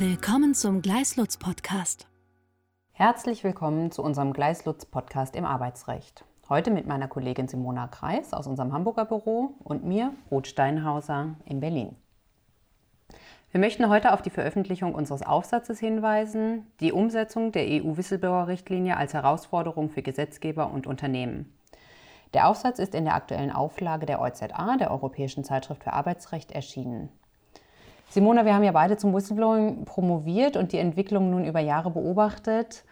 Willkommen zum Gleislutz Podcast. Herzlich willkommen zu unserem Gleislutz Podcast im Arbeitsrecht. Heute mit meiner Kollegin Simona Kreis aus unserem Hamburger Büro und mir, Ruth Steinhauser, in Berlin. Wir möchten heute auf die Veröffentlichung unseres Aufsatzes hinweisen, die Umsetzung der EU-Whistleblower-Richtlinie als Herausforderung für Gesetzgeber und Unternehmen. Der Aufsatz ist in der aktuellen Auflage der EuZA, der Europäischen Zeitschrift für Arbeitsrecht, erschienen. Simona, wir haben ja beide zum Whistleblowing promoviert und die Entwicklung nun über Jahre beobachtet.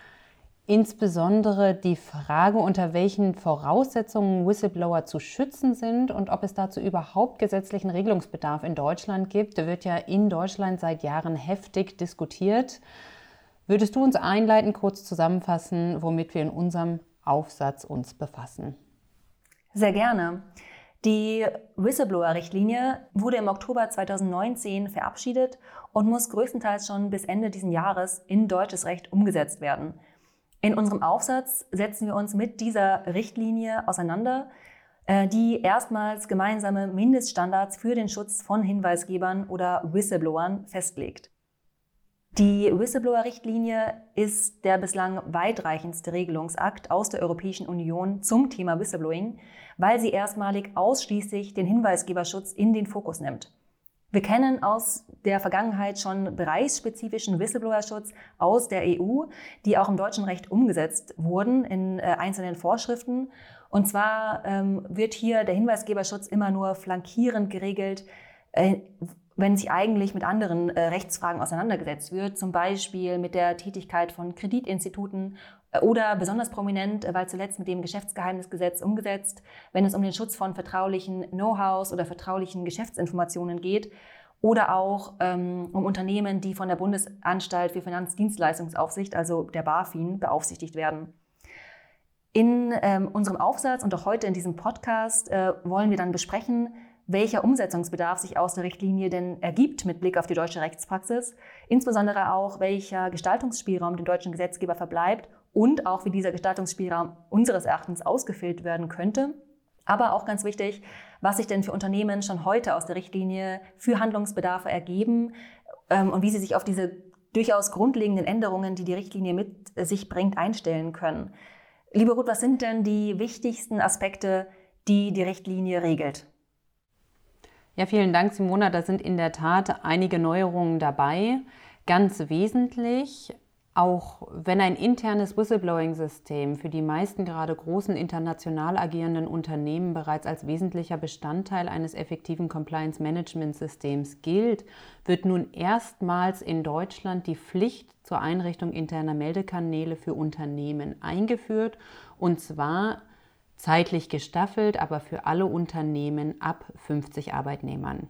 Insbesondere die Frage, unter welchen Voraussetzungen Whistleblower zu schützen sind und ob es dazu überhaupt gesetzlichen Regelungsbedarf in Deutschland gibt, wird ja in Deutschland seit Jahren heftig diskutiert. Würdest du uns einleiten, kurz zusammenfassen, womit wir in unserem Aufsatz uns befassen? Sehr gerne. Die Whistleblower-Richtlinie wurde im Oktober 2019 verabschiedet und muss größtenteils schon bis Ende dieses Jahres in deutsches Recht umgesetzt werden. In unserem Aufsatz setzen wir uns mit dieser Richtlinie auseinander, äh, die erstmals gemeinsame Mindeststandards für den Schutz von Hinweisgebern oder Whistleblowern festlegt. Die Whistleblower-Richtlinie ist der bislang weitreichendste Regelungsakt aus der Europäischen Union zum Thema Whistleblowing, weil sie erstmalig ausschließlich den Hinweisgeberschutz in den Fokus nimmt. Wir kennen aus der Vergangenheit schon bereichsspezifischen Whistleblower-Schutz aus der EU, die auch im deutschen Recht umgesetzt wurden in äh, einzelnen Vorschriften. Und zwar ähm, wird hier der Hinweisgeberschutz immer nur flankierend geregelt, äh, wenn sich eigentlich mit anderen äh, Rechtsfragen auseinandergesetzt wird, zum Beispiel mit der Tätigkeit von Kreditinstituten äh, oder besonders prominent, äh, weil zuletzt mit dem Geschäftsgeheimnisgesetz umgesetzt, wenn es um den Schutz von vertraulichen Know-hows oder vertraulichen Geschäftsinformationen geht oder auch ähm, um Unternehmen, die von der Bundesanstalt für Finanzdienstleistungsaufsicht, also der BaFin, beaufsichtigt werden. In ähm, unserem Aufsatz und auch heute in diesem Podcast äh, wollen wir dann besprechen, welcher Umsetzungsbedarf sich aus der Richtlinie denn ergibt mit Blick auf die deutsche Rechtspraxis, insbesondere auch welcher Gestaltungsspielraum dem deutschen Gesetzgeber verbleibt und auch wie dieser Gestaltungsspielraum unseres Erachtens ausgefüllt werden könnte. Aber auch ganz wichtig, was sich denn für Unternehmen schon heute aus der Richtlinie für Handlungsbedarfe ergeben ähm, und wie sie sich auf diese durchaus grundlegenden Änderungen, die die Richtlinie mit sich bringt, einstellen können. Liebe Ruth, was sind denn die wichtigsten Aspekte, die die Richtlinie regelt? Ja, vielen Dank, Simona. Da sind in der Tat einige Neuerungen dabei. Ganz wesentlich, auch wenn ein internes Whistleblowing-System für die meisten gerade großen international agierenden Unternehmen bereits als wesentlicher Bestandteil eines effektiven Compliance-Management-Systems gilt, wird nun erstmals in Deutschland die Pflicht zur Einrichtung interner Meldekanäle für Unternehmen eingeführt, und zwar zeitlich gestaffelt, aber für alle Unternehmen ab 50 Arbeitnehmern.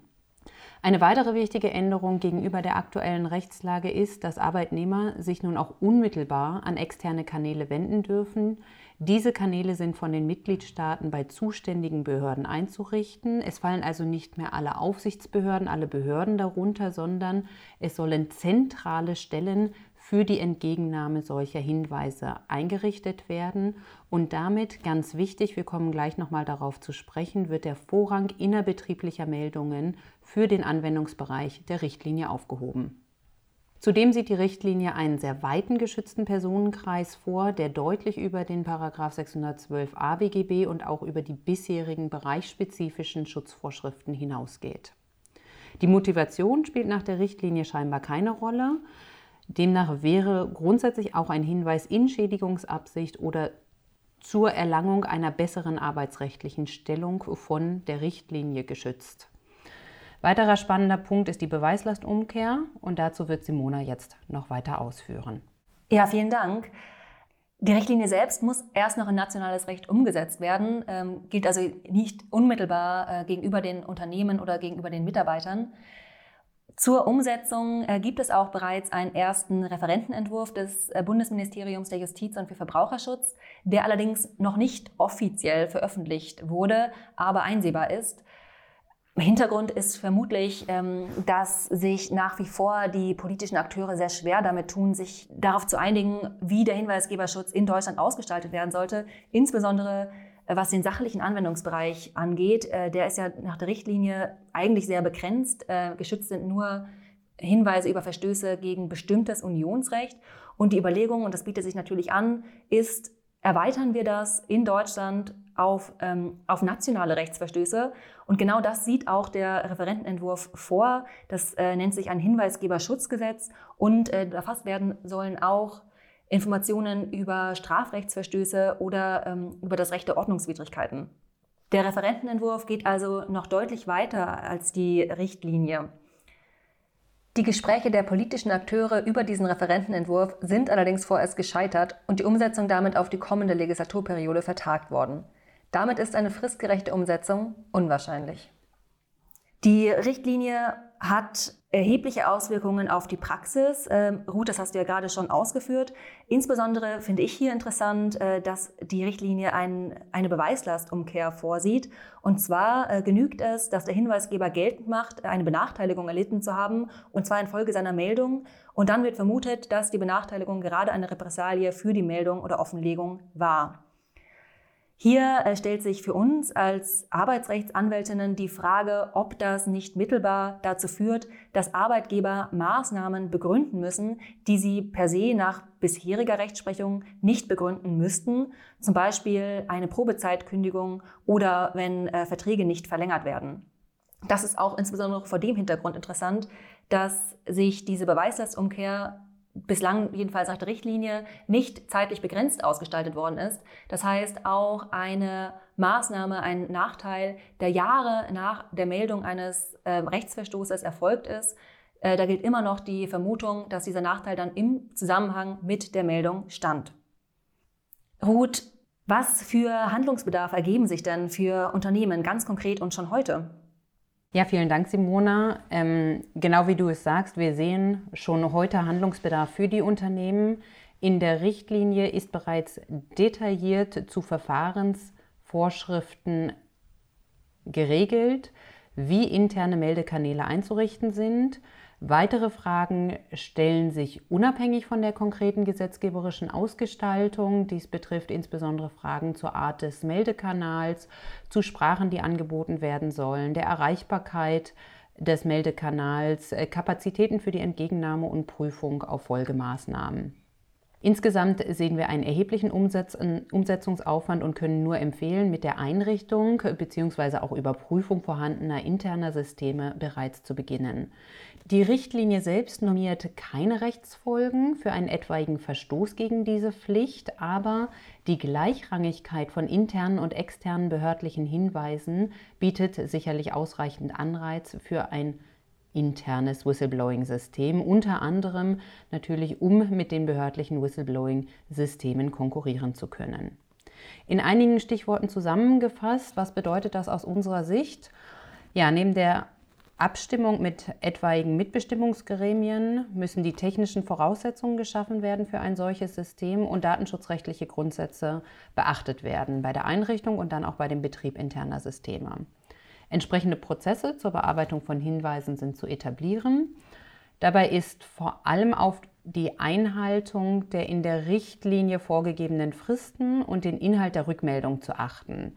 Eine weitere wichtige Änderung gegenüber der aktuellen Rechtslage ist, dass Arbeitnehmer sich nun auch unmittelbar an externe Kanäle wenden dürfen. Diese Kanäle sind von den Mitgliedstaaten bei zuständigen Behörden einzurichten. Es fallen also nicht mehr alle Aufsichtsbehörden, alle Behörden darunter, sondern es sollen zentrale Stellen für die Entgegennahme solcher Hinweise eingerichtet werden. Und damit, ganz wichtig, wir kommen gleich nochmal darauf zu sprechen, wird der Vorrang innerbetrieblicher Meldungen für den Anwendungsbereich der Richtlinie aufgehoben. Zudem sieht die Richtlinie einen sehr weiten geschützten Personenkreis vor, der deutlich über den 612 a BGB und auch über die bisherigen bereichsspezifischen Schutzvorschriften hinausgeht. Die Motivation spielt nach der Richtlinie scheinbar keine Rolle. Demnach wäre grundsätzlich auch ein Hinweis in Schädigungsabsicht oder zur Erlangung einer besseren arbeitsrechtlichen Stellung von der Richtlinie geschützt. Weiterer spannender Punkt ist die Beweislastumkehr und dazu wird Simona jetzt noch weiter ausführen. Ja, vielen Dank. Die Richtlinie selbst muss erst noch in nationales Recht umgesetzt werden, ähm, gilt also nicht unmittelbar äh, gegenüber den Unternehmen oder gegenüber den Mitarbeitern. Zur Umsetzung äh, gibt es auch bereits einen ersten Referentenentwurf des äh, Bundesministeriums der Justiz und für Verbraucherschutz, der allerdings noch nicht offiziell veröffentlicht wurde, aber einsehbar ist. Hintergrund ist vermutlich, ähm, dass sich nach wie vor die politischen Akteure sehr schwer damit tun, sich darauf zu einigen, wie der Hinweisgeberschutz in Deutschland ausgestaltet werden sollte, insbesondere was den sachlichen Anwendungsbereich angeht, äh, der ist ja nach der Richtlinie eigentlich sehr begrenzt. Äh, geschützt sind nur Hinweise über Verstöße gegen bestimmtes Unionsrecht. Und die Überlegung, und das bietet sich natürlich an, ist, erweitern wir das in Deutschland auf, ähm, auf nationale Rechtsverstöße. Und genau das sieht auch der Referentenentwurf vor. Das äh, nennt sich ein Hinweisgeberschutzgesetz und äh, erfasst werden sollen auch Informationen über Strafrechtsverstöße oder ähm, über das Recht der Ordnungswidrigkeiten. Der Referentenentwurf geht also noch deutlich weiter als die Richtlinie. Die Gespräche der politischen Akteure über diesen Referentenentwurf sind allerdings vorerst gescheitert und die Umsetzung damit auf die kommende Legislaturperiode vertagt worden. Damit ist eine fristgerechte Umsetzung unwahrscheinlich. Die Richtlinie hat erhebliche Auswirkungen auf die Praxis. Ähm, Ruth, das hast du ja gerade schon ausgeführt. Insbesondere finde ich hier interessant, äh, dass die Richtlinie ein, eine Beweislastumkehr vorsieht. Und zwar äh, genügt es, dass der Hinweisgeber geltend macht, eine Benachteiligung erlitten zu haben, und zwar infolge seiner Meldung. Und dann wird vermutet, dass die Benachteiligung gerade eine Repressalie für die Meldung oder Offenlegung war. Hier äh, stellt sich für uns als Arbeitsrechtsanwältinnen die Frage, ob das nicht mittelbar dazu führt, dass Arbeitgeber Maßnahmen begründen müssen, die sie per se nach bisheriger Rechtsprechung nicht begründen müssten, zum Beispiel eine Probezeitkündigung oder wenn äh, Verträge nicht verlängert werden. Das ist auch insbesondere vor dem Hintergrund interessant, dass sich diese Beweislastumkehr bislang jedenfalls nach der Richtlinie nicht zeitlich begrenzt ausgestaltet worden ist. Das heißt, auch eine Maßnahme, ein Nachteil, der Jahre nach der Meldung eines äh, Rechtsverstoßes erfolgt ist, äh, da gilt immer noch die Vermutung, dass dieser Nachteil dann im Zusammenhang mit der Meldung stand. Ruth, was für Handlungsbedarf ergeben sich denn für Unternehmen ganz konkret und schon heute? Ja, vielen Dank, Simona. Ähm, genau wie du es sagst, wir sehen schon heute Handlungsbedarf für die Unternehmen. In der Richtlinie ist bereits detailliert zu Verfahrensvorschriften geregelt, wie interne Meldekanäle einzurichten sind Weitere Fragen stellen sich unabhängig von der konkreten gesetzgeberischen Ausgestaltung. Dies betrifft insbesondere Fragen zur Art des Meldekanals, zu Sprachen, die angeboten werden sollen, der Erreichbarkeit des Meldekanals, äh, Kapazitäten für die Entgegennahme und Prüfung auf Folgemaßnahmen. Insgesamt sehen wir einen erheblichen Umsetz Umsetzungsaufwand und können nur empfehlen, mit der Einrichtung bzw. auch Überprüfung vorhandener interner Systeme bereits zu beginnen. Die Richtlinie selbst normiert keine Rechtsfolgen für einen etwaigen Verstoß gegen diese Pflicht, aber die Gleichrangigkeit von internen und externen behördlichen Hinweisen bietet sicherlich ausreichend Anreiz für ein internes Whistleblowing-System, unter anderem natürlich, um mit den behördlichen Whistleblowing-Systemen konkurrieren zu können. In einigen Stichworten zusammengefasst, was bedeutet das aus unserer Sicht? Ja, neben der Abstimmung mit etwaigen Mitbestimmungsgremien müssen die technischen Voraussetzungen geschaffen werden für ein solches System und datenschutzrechtliche Grundsätze beachtet werden bei der Einrichtung und dann auch bei dem Betrieb interner Systeme. Entsprechende Prozesse zur Bearbeitung von Hinweisen sind zu etablieren. Dabei ist vor allem auf die Einhaltung der in der Richtlinie vorgegebenen Fristen und den Inhalt der Rückmeldung zu achten.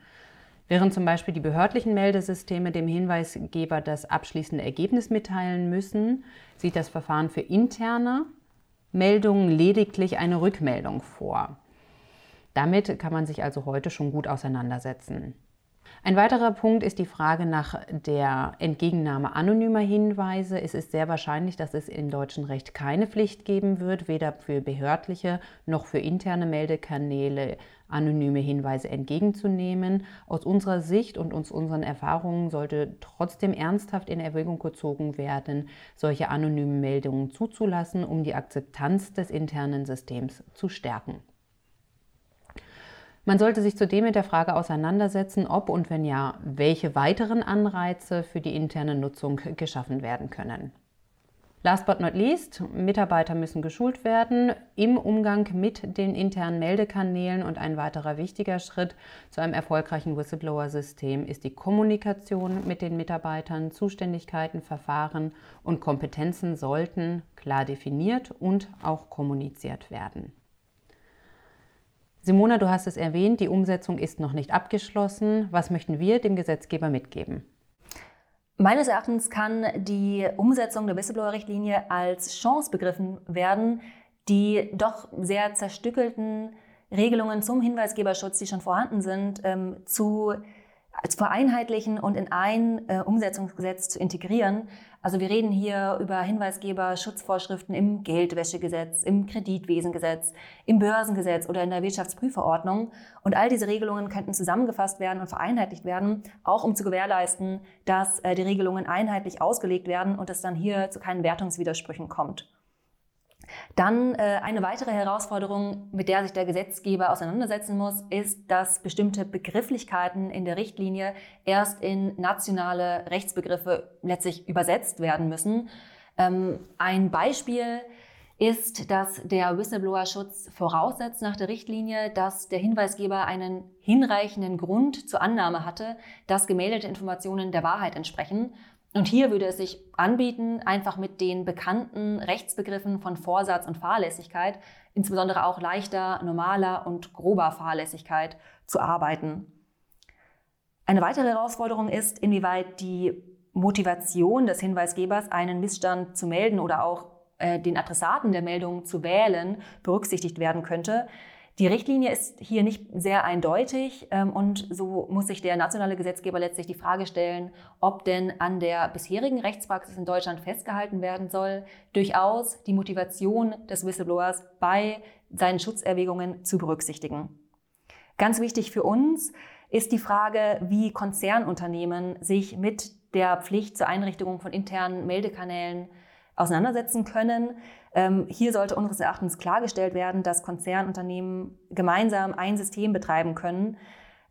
Während zum Beispiel die behördlichen Meldesysteme dem Hinweisgeber das abschließende Ergebnis mitteilen müssen, sieht das Verfahren für interne Meldungen lediglich eine Rückmeldung vor. Damit kann man sich also heute schon gut auseinandersetzen. Ein weiterer Punkt ist die Frage nach der Entgegennahme anonymer Hinweise. Es ist sehr wahrscheinlich, dass es im deutschen Recht keine Pflicht geben wird, weder für behördliche noch für interne Meldekanäle anonyme Hinweise entgegenzunehmen. Aus unserer Sicht und aus unseren Erfahrungen sollte trotzdem ernsthaft in Erwägung gezogen werden, solche anonymen Meldungen zuzulassen, um die Akzeptanz des internen Systems zu stärken. Man sollte sich zudem mit der Frage auseinandersetzen, ob und wenn ja, welche weiteren Anreize für die interne Nutzung geschaffen werden können. Last but not least, Mitarbeiter müssen geschult werden im Umgang mit den internen Meldekanälen und ein weiterer wichtiger Schritt zu einem erfolgreichen Whistleblower-System ist die Kommunikation mit den Mitarbeitern. Zuständigkeiten, Verfahren und Kompetenzen sollten klar definiert und auch kommuniziert werden. Simona, du hast es erwähnt, die Umsetzung ist noch nicht abgeschlossen. Was möchten wir dem Gesetzgeber mitgeben? Meines Erachtens kann die Umsetzung der Whistleblower-Richtlinie als Chance begriffen werden, die doch sehr zerstückelten Regelungen zum Hinweisgeberschutz, die schon vorhanden sind, ähm, zu zu vereinheitlichen und in ein äh, Umsetzungsgesetz zu integrieren. Also wir reden hier über Hinweisgeberschutzvorschriften im Geldwäschegesetz, im Kreditwesengesetz, im Börsengesetz oder in der Wirtschaftsprüfverordnung. Und all diese Regelungen könnten zusammengefasst werden und vereinheitlicht werden, auch um zu gewährleisten, dass äh, die Regelungen einheitlich ausgelegt werden und es dann hier zu keinen Wertungswidersprüchen kommt. Dann äh, eine weitere Herausforderung, mit der sich der Gesetzgeber auseinandersetzen muss, ist, dass bestimmte Begrifflichkeiten in der Richtlinie erst in nationale Rechtsbegriffe letztlich übersetzt werden müssen. Ähm, ein Beispiel ist, dass der Whistleblower-Schutz voraussetzt nach der Richtlinie, dass der Hinweisgeber einen hinreichenden Grund zur Annahme hatte, dass gemeldete Informationen der Wahrheit entsprechen. Und hier würde es sich anbieten, einfach mit den bekannten Rechtsbegriffen von Vorsatz und Fahrlässigkeit, insbesondere auch leichter, normaler und grober Fahrlässigkeit, zu arbeiten. Eine weitere Herausforderung ist, inwieweit die Motivation des Hinweisgebers, einen Missstand zu melden oder auch äh, den Adressaten der Meldung zu wählen, berücksichtigt werden könnte. Die Richtlinie ist hier nicht sehr eindeutig ähm, und so muss sich der nationale Gesetzgeber letztlich die Frage stellen, ob denn an der bisherigen Rechtspraxis in Deutschland festgehalten werden soll, durchaus die Motivation des Whistleblowers bei seinen Schutzerwägungen zu berücksichtigen. Ganz wichtig für uns ist die Frage, wie Konzernunternehmen sich mit der Pflicht zur Einrichtung von internen Meldekanälen auseinandersetzen können. Ähm, hier sollte unseres Erachtens klargestellt werden, dass Konzernunternehmen gemeinsam ein System betreiben können,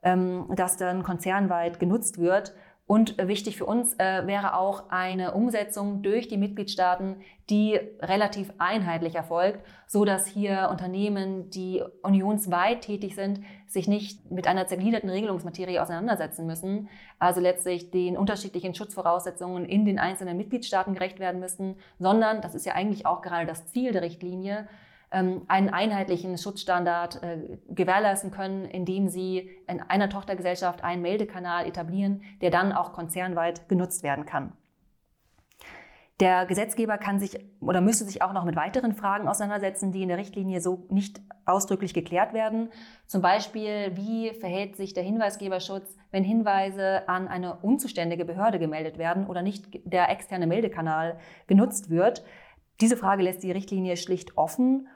ähm, das dann konzernweit genutzt wird und wichtig für uns äh, wäre auch eine Umsetzung durch die Mitgliedstaaten, die relativ einheitlich erfolgt, so dass hier Unternehmen, die unionsweit tätig sind, sich nicht mit einer zergliederten Regelungsmaterie auseinandersetzen müssen, also letztlich den unterschiedlichen Schutzvoraussetzungen in den einzelnen Mitgliedstaaten gerecht werden müssen, sondern, das ist ja eigentlich auch gerade das Ziel der Richtlinie, ähm, einen einheitlichen Schutzstandard äh, gewährleisten können, indem sie in einer Tochtergesellschaft einen Meldekanal etablieren, der dann auch konzernweit genutzt werden kann. Der Gesetzgeber kann sich oder müsste sich auch noch mit weiteren Fragen auseinandersetzen, die in der Richtlinie so nicht ausdrücklich geklärt werden. Zum Beispiel, wie verhält sich der Hinweisgeberschutz, wenn Hinweise an eine unzuständige Behörde gemeldet werden oder nicht der externe Meldekanal genutzt wird. Diese Frage lässt die Richtlinie schlicht offen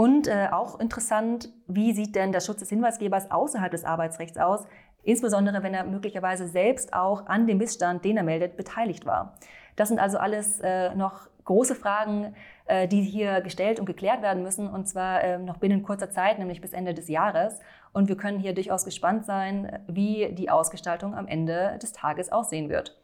und äh, auch interessant, wie sieht denn der Schutz des Hinweisgebers außerhalb des Arbeitsrechts aus, insbesondere wenn er möglicherweise selbst auch an dem Missstand, den er meldet, beteiligt war. Das sind also alles äh, noch große Fragen, äh, die hier gestellt und geklärt werden müssen, und zwar äh, noch binnen kurzer Zeit, nämlich bis Ende des Jahres. Und wir können hier durchaus gespannt sein, wie die Ausgestaltung am Ende des Tages aussehen wird.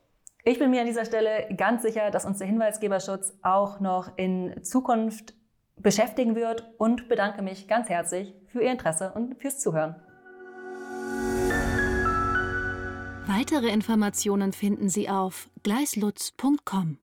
Ich bin mir an dieser Stelle ganz sicher, dass uns der Hinweisgeberschutz auch noch in Zukunft beschäftigen wird und bedanke mich ganz herzlich für Ihr Interesse und fürs Zuhören. Weitere Informationen finden Sie auf gleislutz.com.